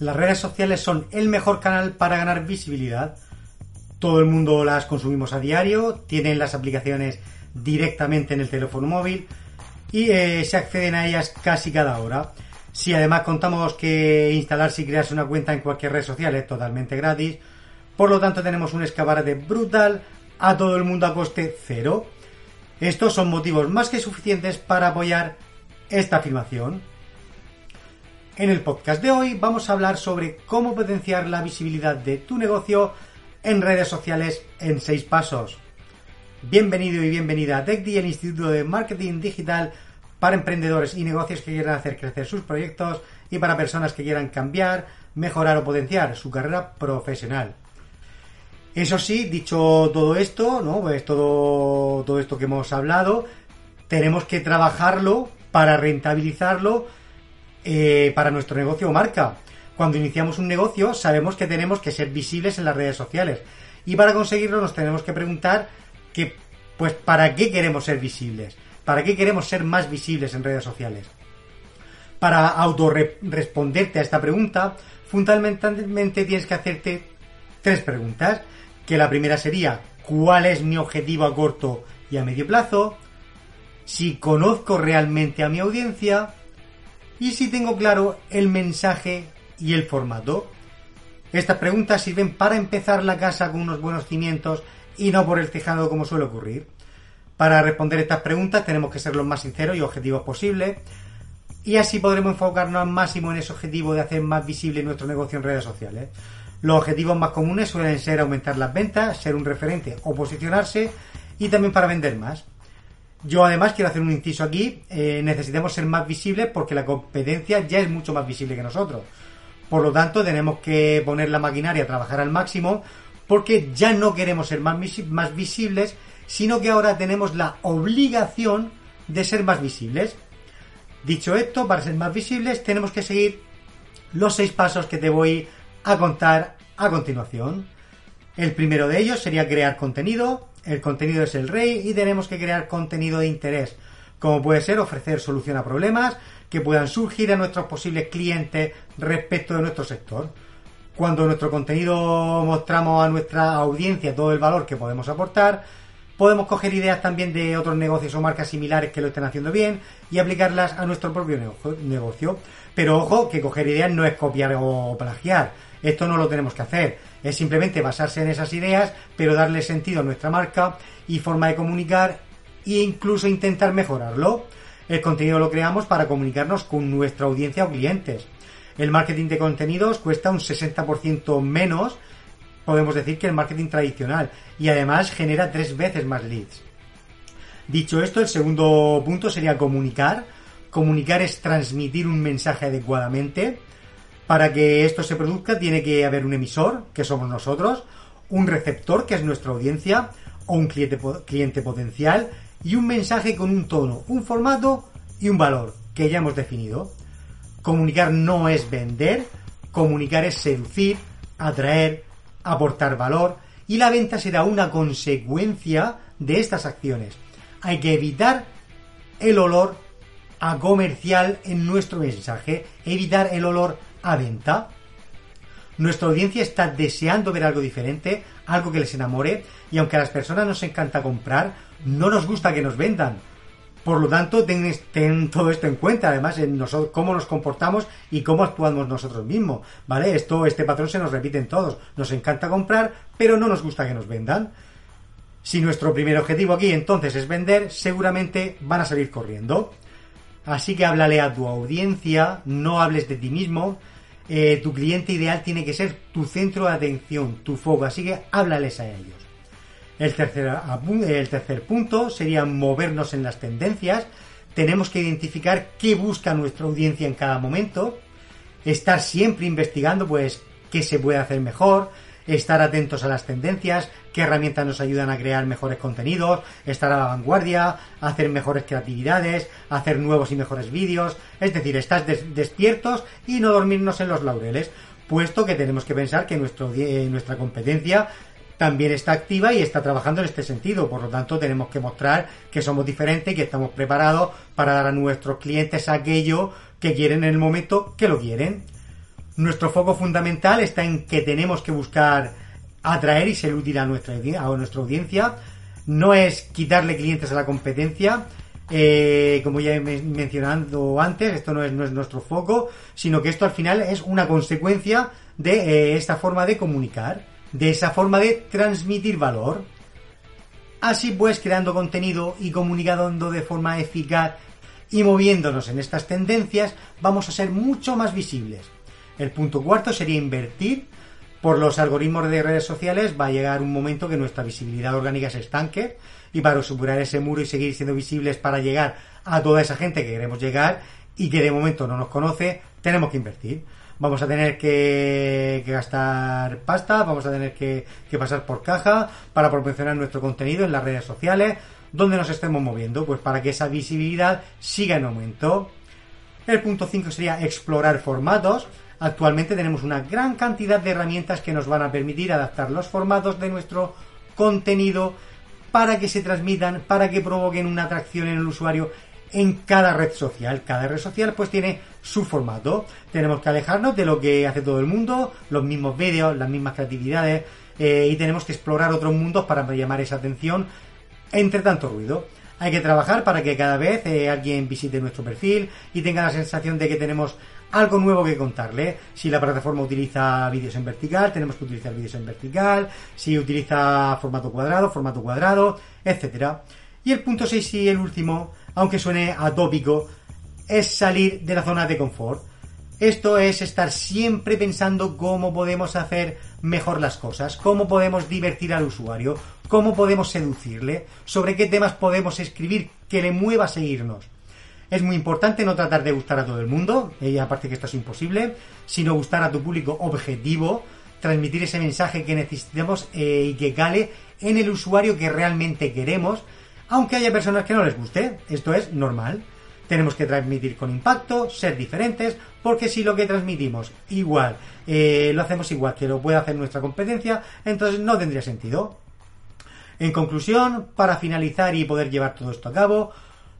Las redes sociales son el mejor canal para ganar visibilidad. Todo el mundo las consumimos a diario, tienen las aplicaciones directamente en el teléfono móvil y eh, se acceden a ellas casi cada hora. Si además contamos que instalarse y crearse una cuenta en cualquier red social es totalmente gratis, por lo tanto tenemos un escaparate brutal a todo el mundo a coste cero. Estos son motivos más que suficientes para apoyar esta afirmación. En el podcast de hoy vamos a hablar sobre cómo potenciar la visibilidad de tu negocio en redes sociales en 6 pasos. Bienvenido y bienvenida a TechDi, el Instituto de Marketing Digital para emprendedores y negocios que quieran hacer crecer sus proyectos y para personas que quieran cambiar, mejorar o potenciar su carrera profesional. Eso sí, dicho todo esto, ¿no? Pues todo, todo esto que hemos hablado, tenemos que trabajarlo para rentabilizarlo eh, para nuestro negocio o marca. Cuando iniciamos un negocio sabemos que tenemos que ser visibles en las redes sociales. Y para conseguirlo nos tenemos que preguntar que, pues, ¿para qué queremos ser visibles? ¿Para qué queremos ser más visibles en redes sociales? Para autorresponderte a esta pregunta, fundamentalmente tienes que hacerte tres preguntas que la primera sería ¿cuál es mi objetivo a corto y a medio plazo? Si conozco realmente a mi audiencia y si tengo claro el mensaje y el formato. Estas preguntas sirven para empezar la casa con unos buenos cimientos y no por el tejado como suele ocurrir. Para responder estas preguntas tenemos que ser lo más sinceros y objetivos posible y así podremos enfocarnos al máximo en ese objetivo de hacer más visible nuestro negocio en redes sociales. Los objetivos más comunes suelen ser aumentar las ventas, ser un referente o posicionarse y también para vender más. Yo además quiero hacer un inciso aquí, eh, necesitamos ser más visibles porque la competencia ya es mucho más visible que nosotros. Por lo tanto, tenemos que poner la maquinaria a trabajar al máximo porque ya no queremos ser más, más visibles, sino que ahora tenemos la obligación de ser más visibles. Dicho esto, para ser más visibles tenemos que seguir los seis pasos que te voy a contar a continuación. El primero de ellos sería crear contenido. El contenido es el rey y tenemos que crear contenido de interés, como puede ser ofrecer solución a problemas que puedan surgir a nuestros posibles clientes respecto de nuestro sector. Cuando nuestro contenido mostramos a nuestra audiencia todo el valor que podemos aportar, podemos coger ideas también de otros negocios o marcas similares que lo estén haciendo bien y aplicarlas a nuestro propio negocio. Pero ojo, que coger ideas no es copiar o plagiar esto no lo tenemos que hacer. Es simplemente basarse en esas ideas, pero darle sentido a nuestra marca y forma de comunicar e incluso intentar mejorarlo. El contenido lo creamos para comunicarnos con nuestra audiencia o clientes. El marketing de contenidos cuesta un 60% menos, podemos decir, que el marketing tradicional y además genera tres veces más leads. Dicho esto, el segundo punto sería comunicar. Comunicar es transmitir un mensaje adecuadamente. Para que esto se produzca tiene que haber un emisor, que somos nosotros, un receptor, que es nuestra audiencia, o un cliente, cliente potencial, y un mensaje con un tono, un formato y un valor, que ya hemos definido. Comunicar no es vender, comunicar es seducir, atraer, aportar valor, y la venta será una consecuencia de estas acciones. Hay que evitar el olor a comercial en nuestro mensaje, evitar el olor a venta. Nuestra audiencia está deseando ver algo diferente, algo que les enamore, y aunque a las personas nos encanta comprar, no nos gusta que nos vendan. Por lo tanto, ten, todo esto en cuenta, además, en nosotros, cómo nos comportamos y cómo actuamos nosotros mismos, ¿vale? Esto, este patrón se nos repite en todos. Nos encanta comprar, pero no nos gusta que nos vendan. Si nuestro primer objetivo aquí entonces es vender, seguramente van a salir corriendo. Así que háblale a tu audiencia, no hables de ti mismo. Eh, tu cliente ideal tiene que ser tu centro de atención, tu foco, así que háblales a ellos. El tercer, el tercer punto sería movernos en las tendencias. Tenemos que identificar qué busca nuestra audiencia en cada momento estar siempre investigando, pues, qué se puede hacer mejor, estar atentos a las tendencias, qué herramientas nos ayudan a crear mejores contenidos, estar a la vanguardia, hacer mejores creatividades, hacer nuevos y mejores vídeos, es decir, estar despiertos y no dormirnos en los laureles, puesto que tenemos que pensar que nuestro, eh, nuestra competencia también está activa y está trabajando en este sentido. Por lo tanto, tenemos que mostrar que somos diferentes y que estamos preparados para dar a nuestros clientes aquello que quieren en el momento que lo quieren. Nuestro foco fundamental está en que tenemos que buscar atraer y ser útil a nuestra, audiencia. No es quitarle clientes a la competencia, eh, como ya he mencionado antes, esto no es, no es, nuestro foco, sino que esto al final es una consecuencia de eh, esta forma de comunicar, de esa forma de transmitir valor. Así pues, creando contenido y comunicando de forma eficaz y moviéndonos en estas tendencias, vamos a ser mucho más visibles. El punto cuarto sería invertir. Por los algoritmos de redes sociales va a llegar un momento que nuestra visibilidad orgánica se estanque y para superar ese muro y seguir siendo visibles para llegar a toda esa gente que queremos llegar y que de momento no nos conoce, tenemos que invertir. Vamos a tener que, gastar pasta, vamos a tener que, que pasar por caja para proporcionar nuestro contenido en las redes sociales, donde nos estemos moviendo, pues para que esa visibilidad siga en aumento. El punto 5 sería explorar formatos. Actualmente tenemos una gran cantidad de herramientas que nos van a permitir adaptar los formatos de nuestro contenido para que se transmitan, para que provoquen una atracción en el usuario en cada red social. Cada red social pues tiene su formato. Tenemos que alejarnos de lo que hace todo el mundo, los mismos vídeos, las mismas creatividades eh, y tenemos que explorar otros mundos para llamar esa atención entre tanto ruido. Hay que trabajar para que cada vez eh, alguien visite nuestro perfil y tenga la sensación de que tenemos algo nuevo que contarle. Si la plataforma utiliza vídeos en vertical, tenemos que utilizar vídeos en vertical. Si utiliza formato cuadrado, formato cuadrado, etcétera. Y el punto 6 y el último, aunque suene atópico, es salir de la zona de confort. Esto es estar siempre pensando cómo podemos hacer mejor las cosas, cómo podemos divertir al usuario, cómo podemos seducirle, sobre qué temas podemos escribir que le mueva a seguirnos. Es muy importante no tratar de gustar a todo el mundo, y aparte que esto es imposible, sino gustar a tu público objetivo, transmitir ese mensaje que necesitamos eh, y que cale en el usuario que realmente queremos, aunque haya personas que no les guste, esto es normal. Tenemos que transmitir con impacto, ser diferentes, porque si lo que transmitimos igual, eh, lo hacemos igual que lo puede hacer nuestra competencia, entonces no tendría sentido. En conclusión, para finalizar y poder llevar todo esto a cabo,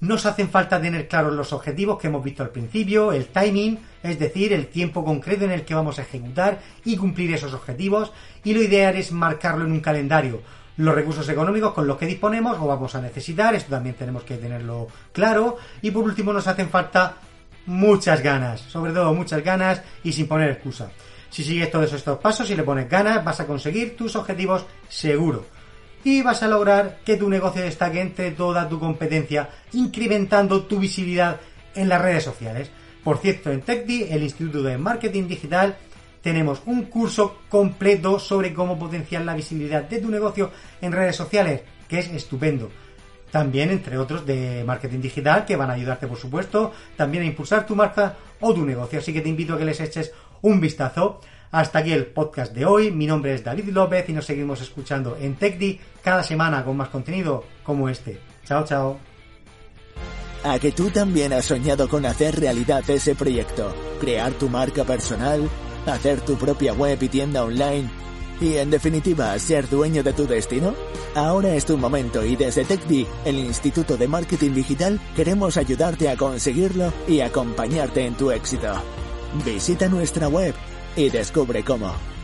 nos hacen falta tener claros los objetivos que hemos visto al principio, el timing, es decir, el tiempo concreto en el que vamos a ejecutar y cumplir esos objetivos, y lo ideal es marcarlo en un calendario. Los recursos económicos con los que disponemos o vamos a necesitar, esto también tenemos que tenerlo claro, y por último nos hacen falta muchas ganas, sobre todo muchas ganas y sin poner excusa. Si sigues todos estos pasos y le pones ganas, vas a conseguir tus objetivos seguro y vas a lograr que tu negocio destaque entre toda tu competencia, incrementando tu visibilidad en las redes sociales. Por cierto, en TechDi, el Instituto de Marketing Digital, tenemos un curso completo sobre cómo potenciar la visibilidad de tu negocio en redes sociales, que es estupendo. También, entre otros, de marketing digital, que van a ayudarte, por supuesto, también a impulsar tu marca o tu negocio. Así que te invito a que les eches un vistazo. Hasta aquí el podcast de hoy. Mi nombre es David López y nos seguimos escuchando en TechDi cada semana con más contenido como este. Chao, chao. A que tú también has soñado con hacer realidad ese proyecto, crear tu marca personal, hacer tu propia web y tienda online y en definitiva ser dueño de tu destino? Ahora es tu momento y desde TechDi, el Instituto de Marketing Digital, queremos ayudarte a conseguirlo y acompañarte en tu éxito. Visita nuestra web y descubre cómo.